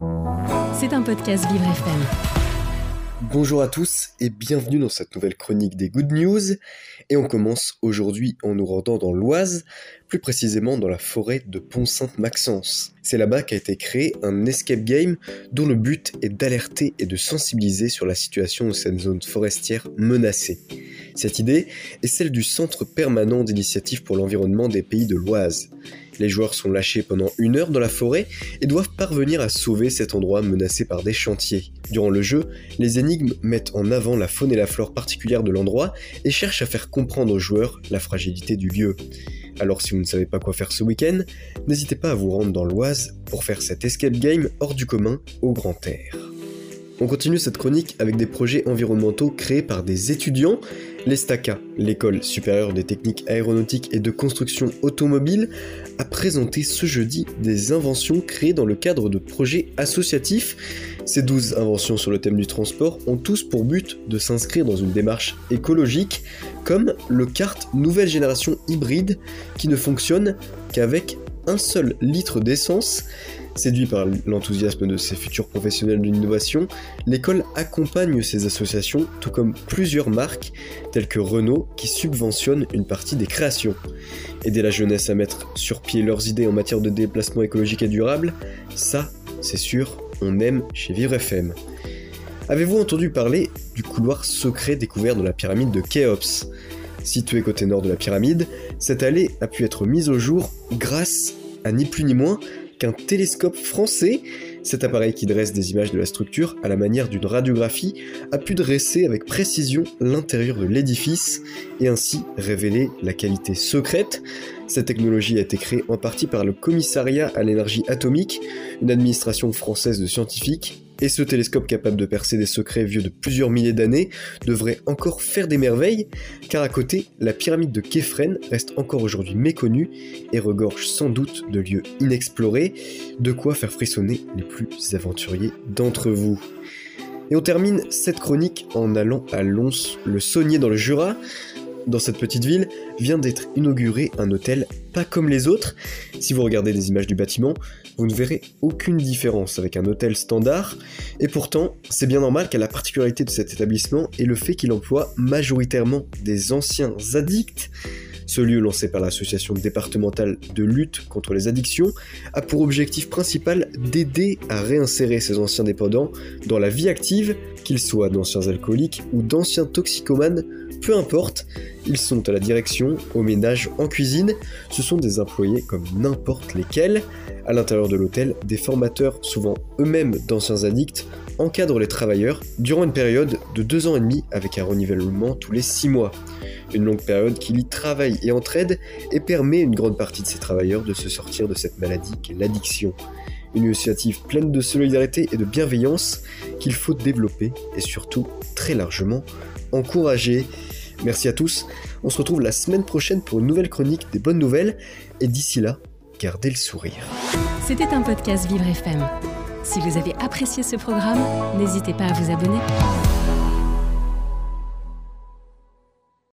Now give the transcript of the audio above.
C'est un podcast Vivre FM. Bonjour à tous et bienvenue dans cette nouvelle chronique des Good News. Et on commence aujourd'hui en nous rendant dans l'Oise, plus précisément dans la forêt de Pont-Sainte-Maxence. C'est là-bas qu'a été créé un escape game dont le but est d'alerter et de sensibiliser sur la situation de cette zone forestière menacée. Cette idée est celle du Centre permanent d'initiative pour l'environnement des pays de l'Oise. Les joueurs sont lâchés pendant une heure dans la forêt et doivent parvenir à sauver cet endroit menacé par des chantiers. Durant le jeu, les énigmes mettent en avant la faune et la flore particulière de l'endroit et cherchent à faire comprendre aux joueurs la fragilité du lieu. Alors si vous ne savez pas quoi faire ce week-end, n'hésitez pas à vous rendre dans l'Oise pour faire cet escape game hors du commun au grand air. On continue cette chronique avec des projets environnementaux créés par des étudiants. L'ESTACA, l'école supérieure des techniques aéronautiques et de construction automobile, a présenté ce jeudi des inventions créées dans le cadre de projets associatifs. Ces 12 inventions sur le thème du transport ont tous pour but de s'inscrire dans une démarche écologique, comme le kart nouvelle génération hybride qui ne fonctionne qu'avec un seul litre d'essence Séduit par l'enthousiasme de ses futurs professionnels de l'innovation, l'école accompagne ces associations, tout comme plusieurs marques, telles que Renault, qui subventionnent une partie des créations. Aider la jeunesse à mettre sur pied leurs idées en matière de déplacement écologique et durable, ça, c'est sûr, on aime chez Vivre FM. Avez-vous entendu parler du couloir secret découvert dans la pyramide de Khéops? Situé côté nord de la pyramide, cette allée a pu être mise au jour grâce à ni plus ni moins qu'un télescope français. Cet appareil qui dresse des images de la structure à la manière d'une radiographie a pu dresser avec précision l'intérieur de l'édifice et ainsi révéler la qualité secrète. Cette technologie a été créée en partie par le Commissariat à l'énergie atomique, une administration française de scientifiques et ce télescope capable de percer des secrets vieux de plusieurs milliers d'années devrait encore faire des merveilles, car à côté, la pyramide de Képhren reste encore aujourd'hui méconnue et regorge sans doute de lieux inexplorés, de quoi faire frissonner les plus aventuriers d'entre vous. Et on termine cette chronique en allant à Lons, le Saunier dans le Jura, dans cette petite ville, vient d'être inauguré un hôtel pas comme les autres. Si vous regardez des images du bâtiment, vous ne verrez aucune différence avec un hôtel standard. Et pourtant, c'est bien normal car la particularité de cet établissement est le fait qu'il emploie majoritairement des anciens addicts. Ce lieu lancé par l'association départementale de lutte contre les addictions a pour objectif principal d'aider à réinsérer ces anciens dépendants dans la vie active, qu'ils soient d'anciens alcooliques ou d'anciens toxicomanes peu importe, ils sont à la direction, au ménage, en cuisine, ce sont des employés comme n'importe lesquels. À l'intérieur de l'hôtel, des formateurs, souvent eux-mêmes d'anciens addicts, encadrent les travailleurs durant une période de deux ans et demi avec un renouvellement tous les six mois. Une longue période qui lie travail et entraide et permet à une grande partie de ces travailleurs de se sortir de cette maladie qu'est l'addiction. Une initiative pleine de solidarité et de bienveillance qu'il faut développer et surtout très largement encourager. Merci à tous. On se retrouve la semaine prochaine pour une nouvelle chronique des bonnes nouvelles. Et d'ici là, gardez le sourire. C'était un podcast Vivre FM. Si vous avez apprécié ce programme, n'hésitez pas à vous abonner.